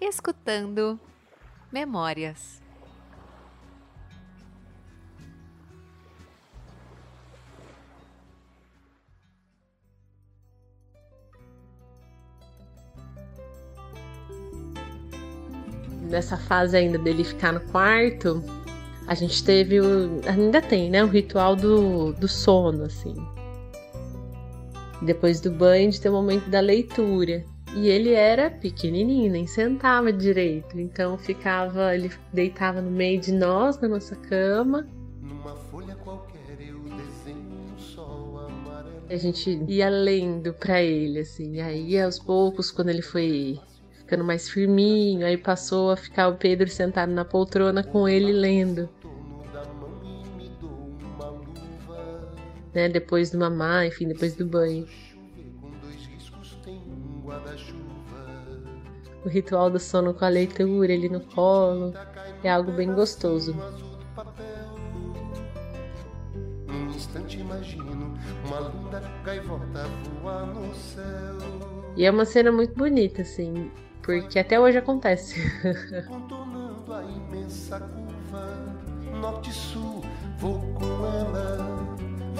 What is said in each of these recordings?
escutando Memórias. Nessa fase ainda dele ficar no quarto, a gente teve o. Ainda tem, né? O ritual do, do sono, assim. Depois do banho, de ter o momento da leitura. E ele era pequenininho, nem sentava direito. Então ficava, ele deitava no meio de nós, na nossa cama. Numa folha qualquer eu desenho um sol amarelo. A gente ia lendo para ele, assim. E aí, aos poucos, quando ele foi ficando mais firminho, aí passou a ficar o Pedro sentado na poltrona com ele lendo. Né, depois do mamar, enfim, depois do banho. O ritual do sono com a leitura, ele no colo, é algo bem gostoso. Num instante imagino uma linda gaivota voar no céu. E é uma cena muito bonita, assim, porque até hoje acontece. Contornando a imensa curva, norte-sul, vou com ela,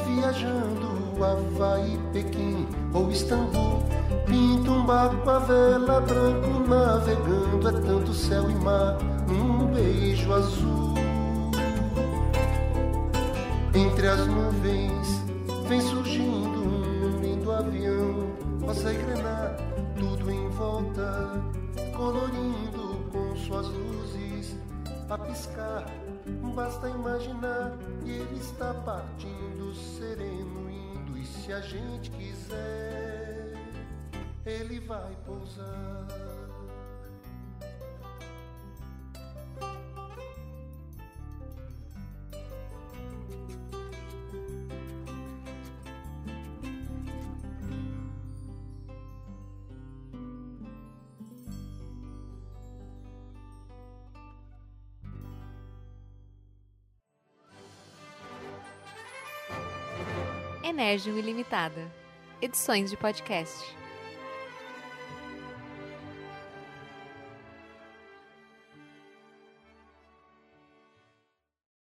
viajando Havaí, Pequim ou Istambul. Pinto um barco a vela branco navegando, é tanto céu e mar, um beijo azul. Entre as nuvens vem surgindo um lindo avião, rosa e grená, tudo em volta, colorindo com suas luzes a piscar. Basta imaginar que ele está partindo sereno, indo, e se a gente quiser, ele vai pousar. Enérgio Ilimitada. Edições de podcast.